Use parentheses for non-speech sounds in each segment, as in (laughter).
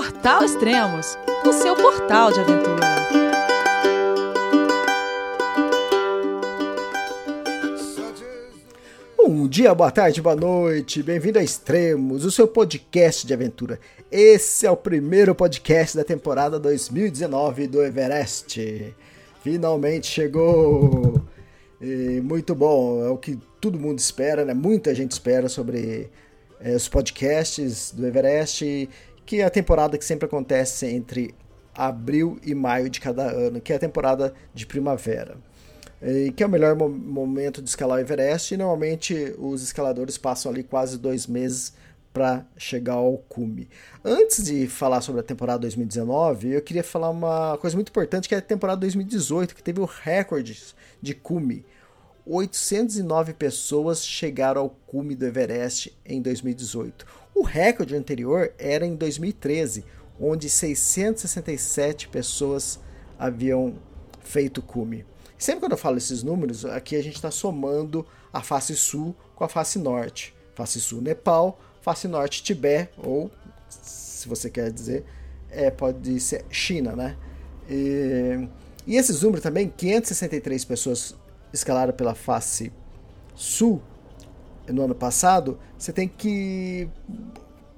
Portal Extremos, o seu portal de aventura. Bom dia, boa tarde, boa noite, bem-vindo a Extremos, o seu podcast de aventura. Esse é o primeiro podcast da temporada 2019 do Everest. Finalmente chegou! E muito bom, é o que todo mundo espera, né? Muita gente espera sobre é, os podcasts do Everest, que é a temporada que sempre acontece entre abril e maio de cada ano, que é a temporada de primavera. E que é o melhor mo momento de escalar o Everest, e normalmente os escaladores passam ali quase dois meses para chegar ao cume. Antes de falar sobre a temporada 2019, eu queria falar uma coisa muito importante, que é a temporada 2018, que teve o recorde de cume. 809 pessoas chegaram ao cume do Everest em 2018. O recorde anterior era em 2013, onde 667 pessoas haviam feito cume. Sempre quando eu falo esses números, aqui a gente está somando a face sul com a face norte. Face sul, Nepal, face norte, Tibete, ou, se você quer dizer, é, pode ser China, né? E, e esses números também, 563 pessoas escalaram pela face sul no ano passado, você tem que.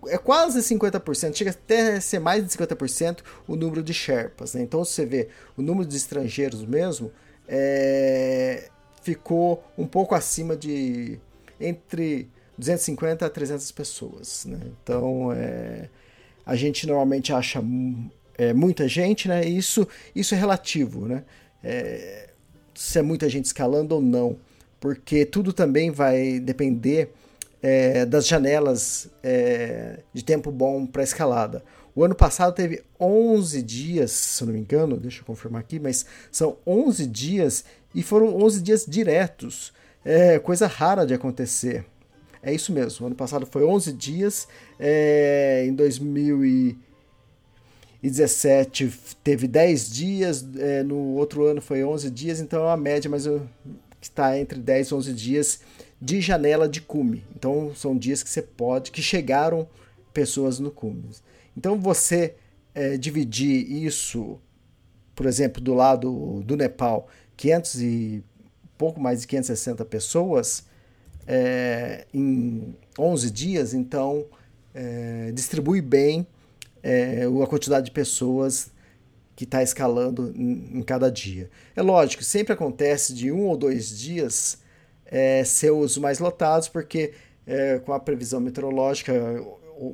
É quase 50%, chega até a ser mais de 50% o número de Sherpas. Né? Então, você vê o número de estrangeiros mesmo é, ficou um pouco acima de entre 250 a 300 pessoas. Né? Então, é, a gente normalmente acha é, muita gente, né? Isso, isso é relativo, né? É, se é muita gente escalando ou não, porque tudo também vai depender é, das janelas é, de tempo bom para escalada. O ano passado teve 11 dias, se não me engano, deixa eu confirmar aqui, mas são 11 dias e foram 11 dias diretos. É coisa rara de acontecer. É isso mesmo, o ano passado foi 11 dias, é, em 2017 teve 10 dias, é, no outro ano foi 11 dias, então é a média mas está entre 10 e 11 dias de janela de cume. Então são dias que você pode, que chegaram pessoas no cume. Então você é, dividir isso, por exemplo, do lado do Nepal, 500 e pouco mais de 560 pessoas é, em 11 dias, então é, distribui bem é, a quantidade de pessoas que está escalando em, em, cada dia. É lógico, sempre acontece de um ou dois dias é, ser os mais lotados, porque é, com a previsão meteorológica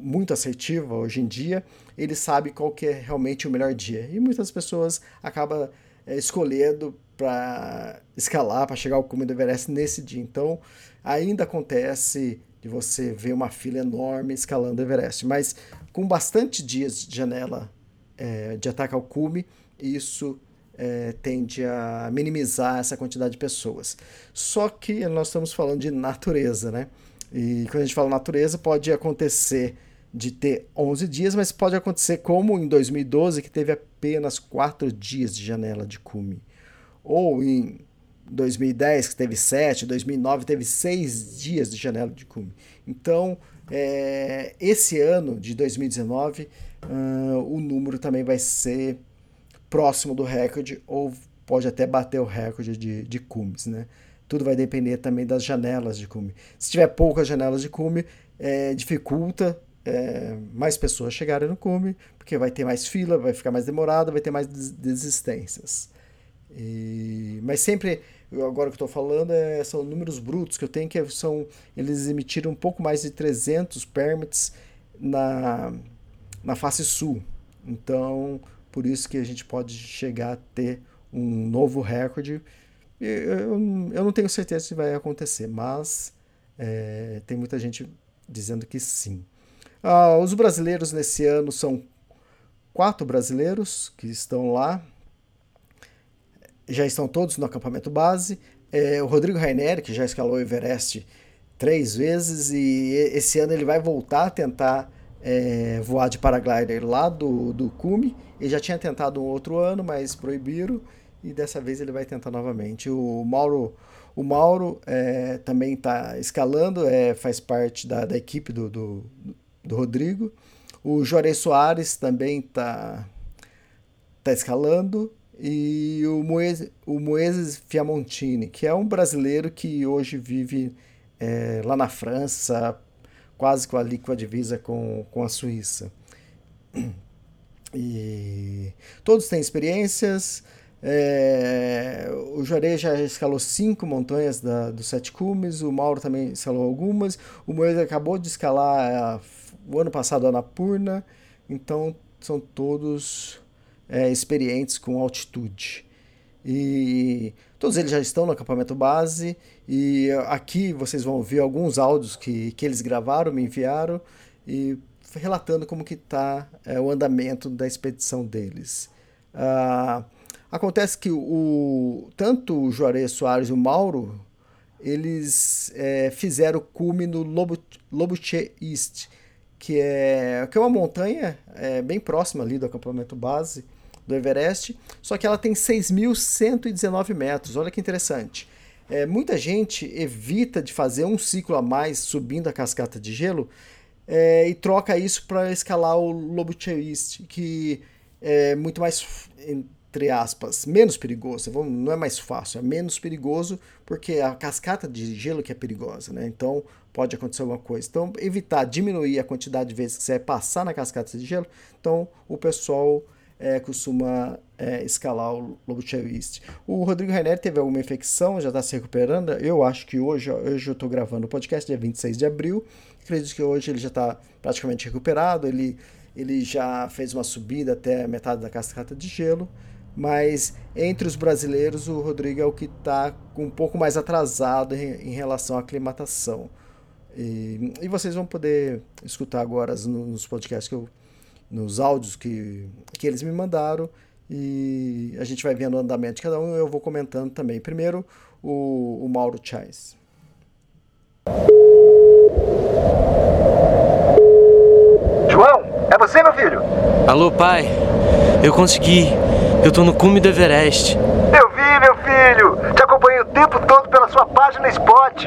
muito assertiva hoje em dia, ele sabe qual que é realmente o melhor dia. E muitas pessoas acabam é, escolhendo para escalar, para chegar ao cume do Everest nesse dia. Então, ainda acontece de você ver uma fila enorme escalando o Everest, mas com bastante dias de janela é, de ataque ao cume, isso é, tende a minimizar essa quantidade de pessoas. Só que nós estamos falando de natureza, né? E quando a gente fala natureza, pode acontecer de ter 11 dias, mas pode acontecer como em 2012, que teve apenas 4 dias de janela de cume. Ou em 2010, que teve 7, 2009 teve 6 dias de janela de cume. Então, é, esse ano de 2019, uh, o número também vai ser próximo do recorde, ou pode até bater o recorde de, de cumes, né? Tudo vai depender também das janelas de cume. Se tiver poucas janelas de cume, é, dificulta é, mais pessoas chegarem no cume, porque vai ter mais fila, vai ficar mais demorado, vai ter mais desistências. E, mas sempre, agora que estou falando, é, são números brutos que eu tenho, que são, eles emitiram um pouco mais de 300 permits na, na face sul. Então, por isso que a gente pode chegar a ter um novo recorde eu, eu não tenho certeza se vai acontecer, mas é, tem muita gente dizendo que sim. Ah, os brasileiros nesse ano são quatro brasileiros que estão lá, já estão todos no acampamento base. É, o Rodrigo Rainer, que já escalou o Everest três vezes, e esse ano ele vai voltar a tentar é, voar de paraglider lá do, do cume. Ele já tinha tentado um outro ano, mas proibiram e dessa vez ele vai tentar novamente. O Mauro, o Mauro é, também está escalando, é, faz parte da, da equipe do, do, do, Rodrigo. O Juarez Soares também está tá escalando. E o Moeses, o Moeses Fiamontini, que é um brasileiro que hoje vive é, lá na França, quase com a líquida divisa com, com a Suíça. E todos têm experiências. É, o Juarez já escalou cinco montanhas da, dos sete cumes, o Mauro também escalou algumas, o Moisés acabou de escalar a, o ano passado a Anapurna, então são todos é, experientes com altitude. E todos eles já estão no acampamento base, e aqui vocês vão ver alguns áudios que, que eles gravaram, me enviaram, e relatando como que está é, o andamento da expedição deles. Ah, acontece que o, tanto o Juarez Soares e o Mauro, eles é, fizeram o cume no Lobuche East, que é, que é uma montanha é, bem próxima ali do acampamento base do Everest, só que ela tem 6.119 metros, olha que interessante. É, muita gente evita de fazer um ciclo a mais subindo a cascata de gelo, é, e troca isso para escalar o lobo que é muito mais, entre aspas, menos perigoso. Não é mais fácil, é menos perigoso porque a cascata de gelo que é perigosa, né? Então pode acontecer alguma coisa. Então evitar diminuir a quantidade de vezes que você vai passar na cascata de gelo. Então o pessoal é, costuma é, escalar o lobo East. O Rodrigo Rainer teve alguma infecção, já está se recuperando. Eu acho que hoje, hoje eu estou gravando o podcast, dia 26 de abril. Acredito que hoje ele já está praticamente recuperado. Ele, ele já fez uma subida até metade da cascata de gelo. Mas entre os brasileiros, o Rodrigo é o que está um pouco mais atrasado em, em relação à aclimatação. E, e, vocês vão poder escutar agora nos podcasts que eu, nos áudios que, que eles me mandaram e a gente vai vendo o andamento de cada um e eu vou comentando também. Primeiro, o, o Mauro Chais. João, é você, meu filho? Alô, pai. Eu consegui. Eu tô no cume do Everest. Eu vi, meu filho. Te acompanhei o tempo todo pela sua página Spot.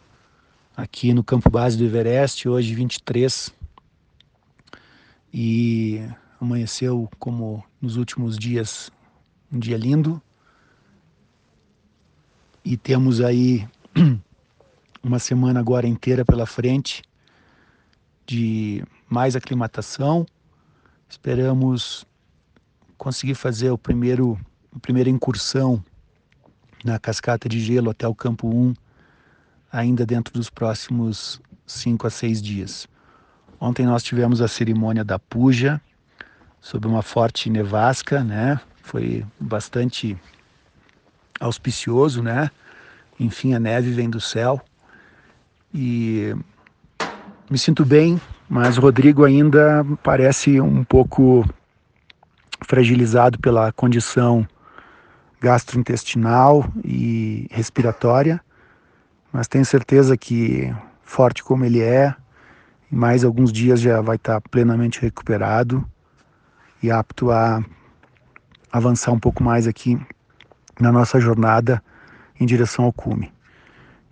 aqui no campo base do Everest, hoje 23. E amanheceu como nos últimos dias, um dia lindo. E temos aí (clears throat) uma semana agora inteira pela frente de mais aclimatação. Esperamos conseguir fazer o primeiro a primeira incursão na cascata de gelo até o campo 1 ainda dentro dos próximos cinco a seis dias. Ontem nós tivemos a cerimônia da puja sob uma forte nevasca, né? Foi bastante auspicioso, né? Enfim, a neve vem do céu e me sinto bem, mas o Rodrigo ainda parece um pouco fragilizado pela condição gastrointestinal e respiratória mas tenho certeza que, forte como ele é, em mais alguns dias já vai estar plenamente recuperado e apto a avançar um pouco mais aqui na nossa jornada em direção ao cume.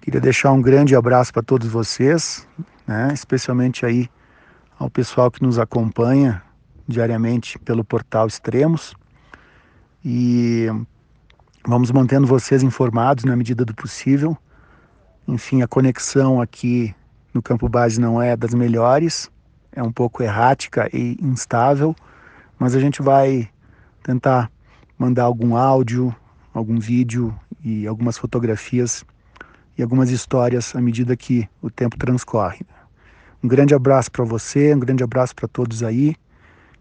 Queria deixar um grande abraço para todos vocês, né, especialmente aí ao pessoal que nos acompanha diariamente pelo portal Extremos. E vamos mantendo vocês informados na medida do possível enfim, a conexão aqui no campo base não é das melhores, é um pouco errática e instável, mas a gente vai tentar mandar algum áudio, algum vídeo e algumas fotografias e algumas histórias à medida que o tempo transcorre. Um grande abraço para você, um grande abraço para todos aí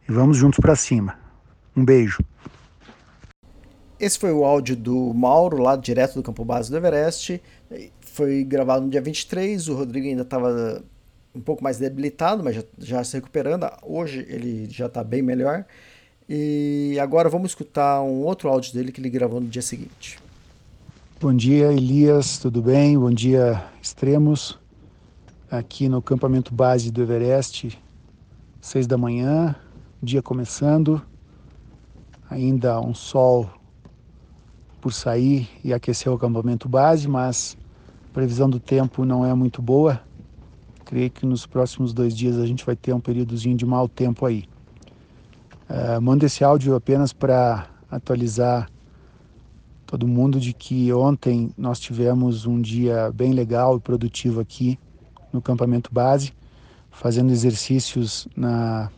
e vamos juntos para cima. Um beijo. Esse foi o áudio do Mauro, lá direto do campo base do Everest foi gravado no dia 23, o Rodrigo ainda estava um pouco mais debilitado, mas já, já se recuperando. Hoje ele já está bem melhor. E agora vamos escutar um outro áudio dele que ele gravou no dia seguinte. Bom dia, Elias, tudo bem? Bom dia, Extremos. Aqui no acampamento base do Everest, seis da manhã, dia começando, ainda um sol por sair e aquecer o acampamento base, mas a previsão do tempo não é muito boa. Creio que nos próximos dois dias a gente vai ter um períodozinho de mau tempo aí. Uh, mando esse áudio apenas para atualizar todo mundo de que ontem nós tivemos um dia bem legal e produtivo aqui no campamento base, fazendo exercícios na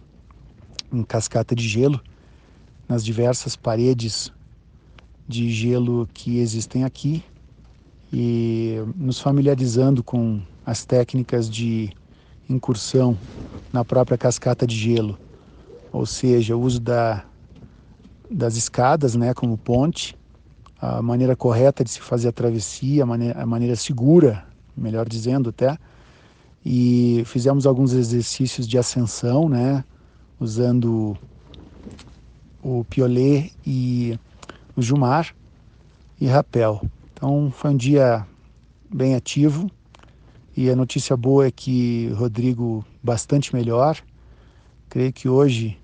em cascata de gelo, nas diversas paredes de gelo que existem aqui e nos familiarizando com as técnicas de incursão na própria cascata de gelo, ou seja, o uso da, das escadas né, como ponte, a maneira correta de se fazer a travessia, a maneira, a maneira segura, melhor dizendo até, e fizemos alguns exercícios de ascensão, né, usando o piolê e o jumar e rapel. Então foi um dia bem ativo e a notícia boa é que Rodrigo bastante melhor. Creio que hoje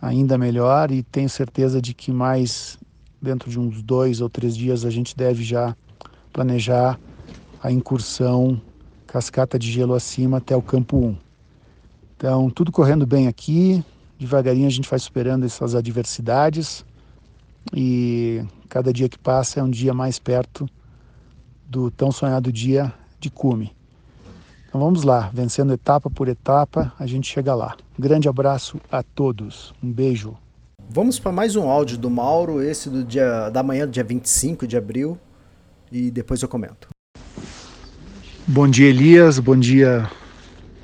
ainda melhor e tenho certeza de que mais dentro de uns dois ou três dias a gente deve já planejar a incursão cascata de gelo acima até o campo 1. Então, tudo correndo bem aqui, devagarinho a gente vai superando essas adversidades e cada dia que passa é um dia mais perto do tão sonhado dia de cume. Então vamos lá, vencendo etapa por etapa, a gente chega lá. Um grande abraço a todos, um beijo. Vamos para mais um áudio do Mauro, esse do dia da manhã do dia 25 de abril, e depois eu comento. Bom dia, Elias. Bom dia,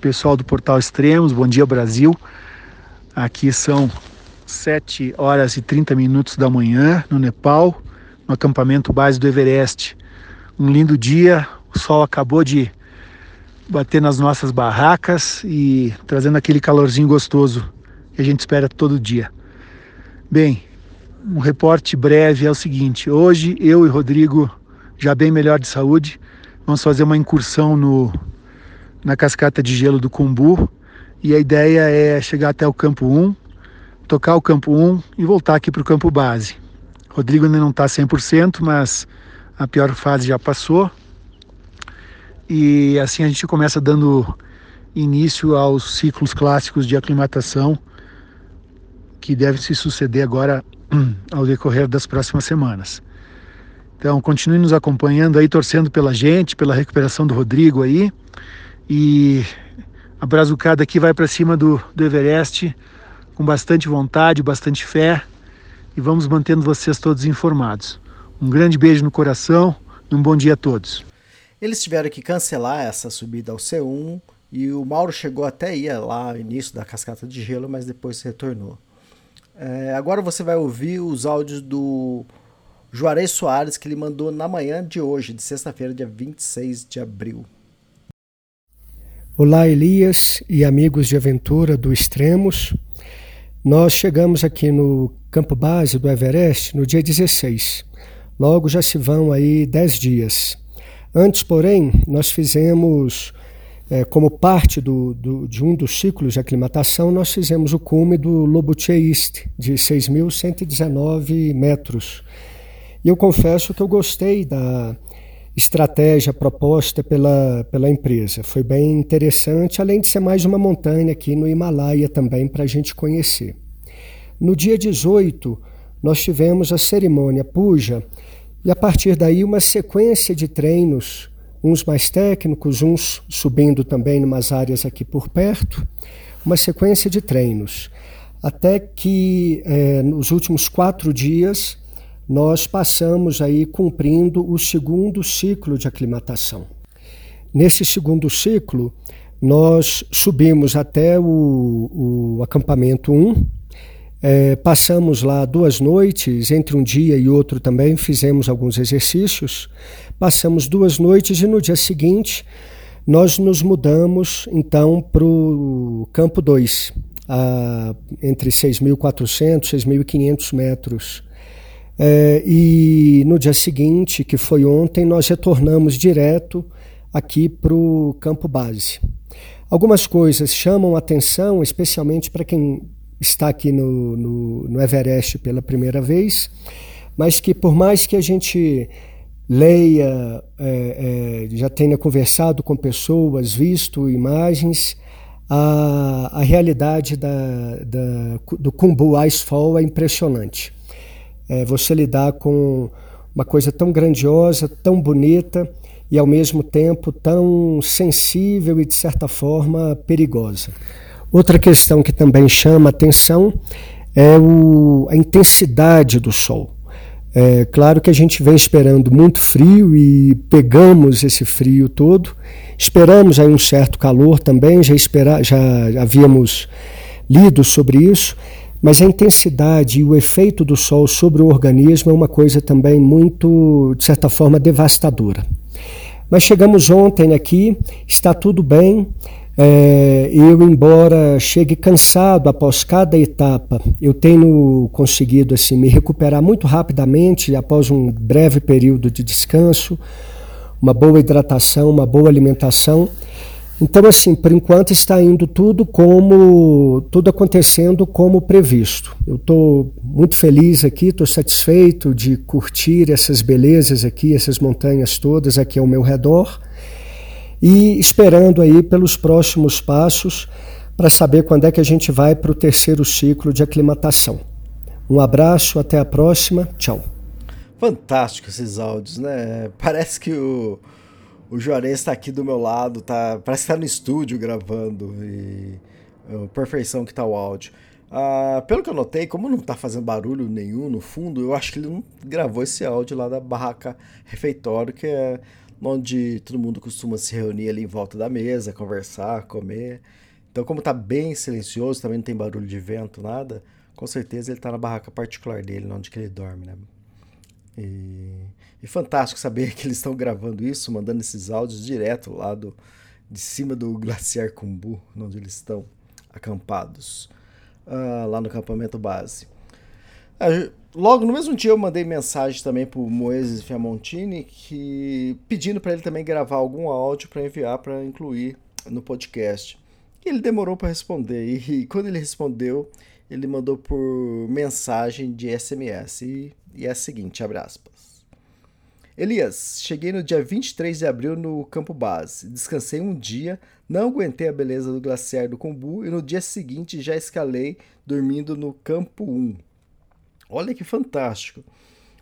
pessoal do Portal Extremos. Bom dia, Brasil. Aqui são 7 horas e 30 minutos da manhã, no Nepal, no acampamento base do Everest. Um lindo dia, o sol acabou de bater nas nossas barracas e trazendo aquele calorzinho gostoso que a gente espera todo dia. Bem, um reporte breve é o seguinte: hoje eu e Rodrigo, já bem melhor de saúde, vamos fazer uma incursão no, na cascata de gelo do Cumbu e a ideia é chegar até o campo 1, tocar o campo 1 e voltar aqui para o campo base. Rodrigo ainda não está 100%, mas a pior fase já passou. E assim a gente começa dando início aos ciclos clássicos de aclimatação que deve se suceder agora (clears throat) ao decorrer das próximas semanas. Então, continue nos acompanhando aí, torcendo pela gente, pela recuperação do Rodrigo aí. E a brazucada aqui vai para cima do, do Everest com bastante vontade, bastante fé. E vamos mantendo vocês todos informados. Um grande beijo no coração e um bom dia a todos. Eles tiveram que cancelar essa subida ao C1 e o Mauro chegou até ir lá no início da cascata de gelo, mas depois retornou. É, agora você vai ouvir os áudios do Juarez Soares que ele mandou na manhã de hoje, de sexta-feira, dia 26 de abril. Olá, Elias e amigos de aventura do Extremos. Nós chegamos aqui no campo base do Everest no dia 16. Logo já se vão aí 10 dias. Antes, porém, nós fizemos é, como parte do, do, de um dos ciclos de aclimatação, nós fizemos o cume do Lobuche East, de 6.119 metros. E eu confesso que eu gostei da estratégia proposta pela, pela empresa. Foi bem interessante, além de ser mais uma montanha aqui no Himalaia também para a gente conhecer. No dia 18, nós tivemos a cerimônia puja e a partir daí uma sequência de treinos uns mais técnicos, uns subindo também em umas áreas aqui por perto, uma sequência de treinos. Até que é, nos últimos quatro dias nós passamos aí cumprindo o segundo ciclo de aclimatação. Nesse segundo ciclo, nós subimos até o, o acampamento 1, é, passamos lá duas noites, entre um dia e outro também fizemos alguns exercícios. Passamos duas noites e no dia seguinte nós nos mudamos então para o campo 2, entre 6.400 e 6.500 metros. É, e no dia seguinte, que foi ontem, nós retornamos direto aqui para o campo base. Algumas coisas chamam atenção, especialmente para quem está aqui no, no, no Everest pela primeira vez, mas que por mais que a gente leia, é, é, já tenha conversado com pessoas, visto imagens, a, a realidade da, da, do Kumbu Icefall é impressionante. É, você lidar com uma coisa tão grandiosa, tão bonita e ao mesmo tempo tão sensível e de certa forma perigosa. Outra questão que também chama atenção é o, a intensidade do sol. É claro que a gente vem esperando muito frio e pegamos esse frio todo. Esperamos aí um certo calor também, já, espera, já havíamos lido sobre isso, mas a intensidade e o efeito do sol sobre o organismo é uma coisa também muito, de certa forma, devastadora. Mas chegamos ontem aqui, está tudo bem. É, eu, embora chegue cansado após cada etapa, eu tenho conseguido assim me recuperar muito rapidamente após um breve período de descanso, uma boa hidratação, uma boa alimentação. Então, assim, por enquanto está indo tudo como tudo acontecendo como previsto. Eu estou muito feliz aqui, estou satisfeito de curtir essas belezas aqui, essas montanhas todas aqui ao meu redor e esperando aí pelos próximos passos para saber quando é que a gente vai para o terceiro ciclo de aclimatação. Um abraço, até a próxima, tchau. Fantástico esses áudios, né? Parece que o, o Juarez está aqui do meu lado, tá, parece que está no estúdio gravando e a perfeição que está o áudio. Ah, pelo que eu notei, como não está fazendo barulho nenhum no fundo, eu acho que ele não gravou esse áudio lá da barraca refeitório, que é onde todo mundo costuma se reunir ali em volta da mesa, conversar, comer. Então, como está bem silencioso, também não tem barulho de vento, nada, com certeza ele está na barraca particular dele, onde que ele dorme, né? E, e fantástico saber (laughs) que eles estão gravando isso, mandando esses áudios direto lá do, de cima do glaciar Kumbu, onde eles estão acampados, uh, lá no acampamento base. Uh, Logo no mesmo dia eu mandei mensagem também pro Moeses Fiamontini que pedindo para ele também gravar algum áudio para enviar para incluir no podcast. E ele demorou para responder e, e, quando ele respondeu, ele mandou por mensagem de SMS e, e é a seguinte, abre aspas. Elias, cheguei no dia 23 de abril no campo base. Descansei um dia, não aguentei a beleza do glaciar do Combu e no dia seguinte já escalei dormindo no campo 1. Olha que fantástico.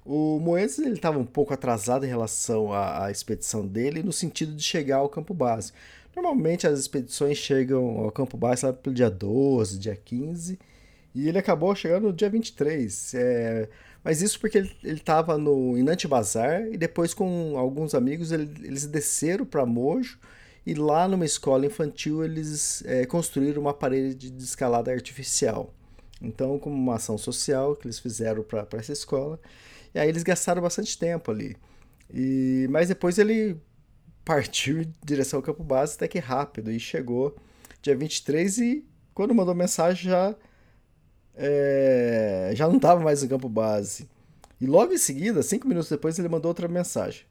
O Moedas ele estava um pouco atrasado em relação à, à, expedição dele, no sentido de chegar ao campo base. Normalmente as expedições chegam ao campo base pelo dia 12, dia 15, e ele acabou chegando no dia 23. É, mas isso porque ele estava no Inante Bazar e depois com alguns amigos ele, eles desceram para Mojo e lá numa escola infantil eles é, construíram uma parede de escalada artificial. Então, como uma ação social que eles fizeram para essa escola, e aí eles gastaram bastante tempo ali. E, mas depois ele partiu em direção ao campo base até que rápido e chegou dia 23 e quando mandou mensagem já é, já não estava mais no campo base. E logo em seguida, cinco minutos depois, ele mandou outra mensagem.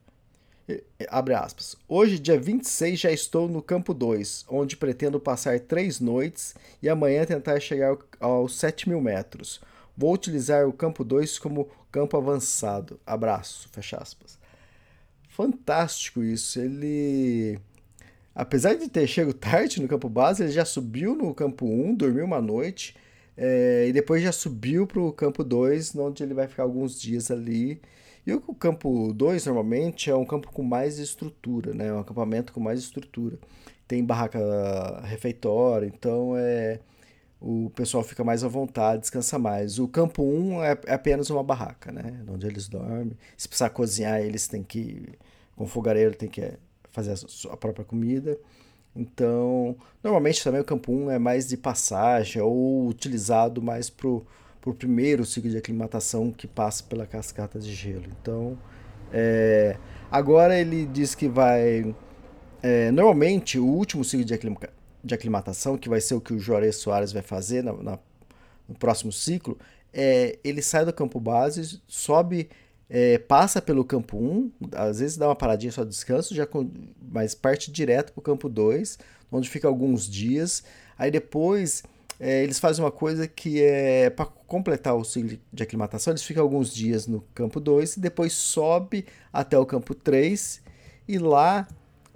Abre aspas. Hoje, dia 26, já estou no campo 2, onde pretendo passar três noites e amanhã tentar chegar aos 7 mil metros. Vou utilizar o campo 2 como campo avançado. Abraço. Fecha aspas. Fantástico isso. Ele. Apesar de ter chegado tarde no campo base, ele já subiu no campo 1, dormiu uma noite. É, e depois já subiu para o campo 2, onde ele vai ficar alguns dias ali e o campo 2 normalmente é um campo com mais estrutura, né? um acampamento com mais estrutura. Tem barraca refeitória, então é o pessoal fica mais à vontade, descansa mais. O campo 1 um é, é, apenas uma barraca, né? Onde eles dormem. Se precisar cozinhar, eles têm que. Com fogareiro, tem que fazer a própria comida. Então, normalmente também o campo 1 um é mais de passagem ou utilizado mais para por primeiro ciclo de aclimatação que passa pela cascata de gelo. Então, é, agora ele diz que vai é, normalmente, o último ciclo de, de, aclimatação, que vai ser o que o Juarez Soares vai fazer na, na, no próximo ciclo, é, ele sai do campo base, sobe, é, passa pelo campo 1, às vezes dá uma paradinha só de descanso, já com, mas parte direto para o campo 2, onde fica alguns dias. Aí depois é, eles fazem uma coisa que é para completar o ciclo de aclimatação, eles ficam alguns dias no campo 2 e depois sobe até o campo 3 e lá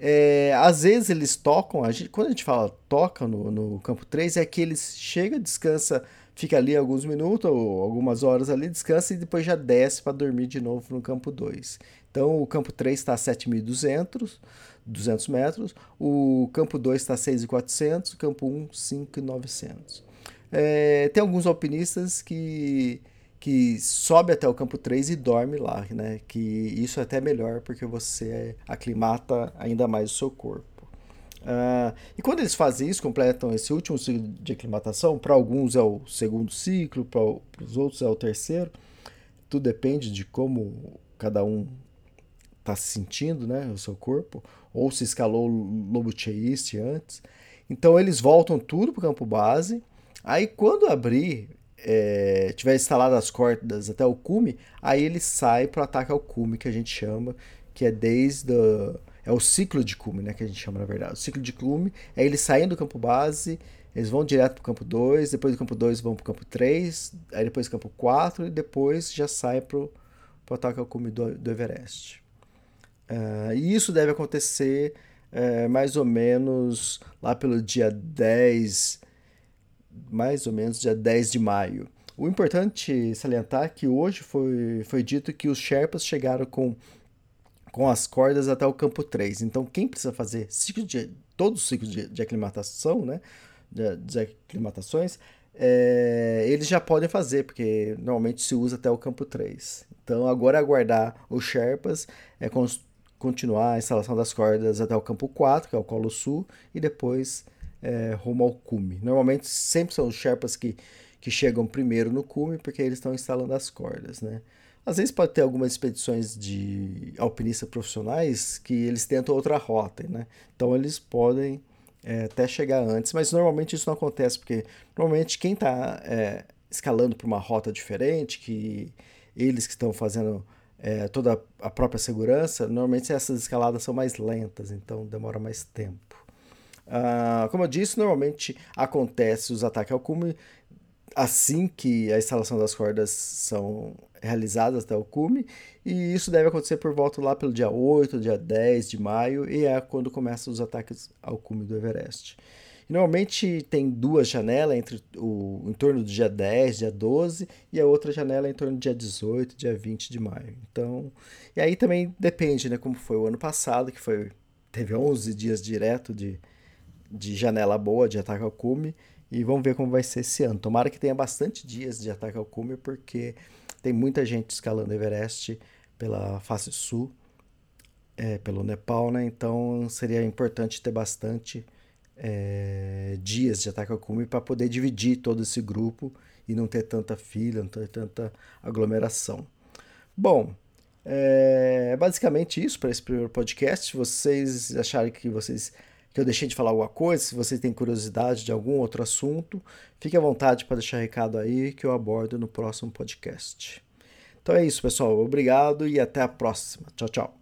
é, às vezes eles tocam, a gente, quando a gente fala toca no, no campo 3, é que eles chega, descansa, fica ali alguns minutos ou algumas horas ali, descansa e depois já desce para dormir de novo no campo 2. Então o campo 3 está a 7.200 200 metros, o campo 2 está a 6.400, o campo 1 5.900. É, tem alguns alpinistas que que sobe até o campo 3 e dorme lá, né? Que isso é até melhor porque você aclimata ainda mais o seu corpo. Uh, e quando eles fazem isso, completam esse último ciclo de aclimatação, para alguns é o segundo ciclo, para os outros é o terceiro, tudo depende de como cada um está se sentindo, né? O seu corpo, ou se escalou o lobo cheiste antes. Então eles voltam tudo para o campo base. Aí quando abrir é, tiver instalado as cordas até o cume, aí ele sai para o ataque ao cume, que a gente chama, que é desde. A, é o ciclo de cume, né? Que a gente chama na verdade. O ciclo de cume é eles saindo do campo base, eles vão direto para o campo 2, depois do campo 2 vão para o campo 3, aí depois campo 4 e depois já sai para o ataque ao cume do, do Everest. Uh, e isso deve acontecer uh, mais ou menos lá pelo dia 10 mais ou menos dia 10 de maio. O importante salientar é que hoje foi, foi dito que os Sherpas chegaram com, com as cordas até o campo 3. Então, quem precisa fazer ciclo de, todos os ciclos de, de aclimatação, né, de, de aclimatações, é, eles já podem fazer, porque normalmente se usa até o campo 3. Então, agora é aguardar os Sherpas, é continuar a instalação das cordas até o campo 4, que é o Colo Sul, e depois é, rumo ao cume. Normalmente sempre são os Sherpas que, que chegam primeiro no cume porque eles estão instalando as cordas, né? Às vezes pode ter algumas expedições de alpinistas profissionais que eles tentam outra rota, né? Então eles podem é, até chegar antes, mas normalmente isso não acontece porque normalmente quem está é, escalando para uma rota diferente, que eles que estão fazendo é, toda a própria segurança, normalmente essas escaladas são mais lentas, então demora mais tempo. Uh, como eu disse, normalmente acontece os ataques ao cume assim que a instalação das cordas são realizadas até o cume, e isso deve acontecer por volta lá pelo dia 8, dia 10 de maio, e é quando começam os ataques ao cume do Everest. E normalmente tem duas janelas entre o em torno do dia 10, dia 12, e a outra janela em torno do dia 18, dia 20 de maio. Então, e aí também depende, né, como foi o ano passado, que foi teve 11 dias direto de de janela boa de ataque ao cume e vamos ver como vai ser esse ano. Tomara que tenha bastante dias de ataque ao cume, porque tem muita gente escalando Everest pela face sul, é, pelo Nepal, né? Então seria importante ter bastante é, dias de ataque ao cume para poder dividir todo esse grupo e não ter tanta fila, não ter tanta aglomeração. Bom, é basicamente isso para esse primeiro podcast. Se vocês acharem que vocês que eu deixei de falar alguma coisa, se você tem curiosidade de algum outro assunto, fique à vontade para deixar recado aí que eu abordo no próximo podcast. Então é isso, pessoal. Obrigado e até a próxima. Tchau, tchau.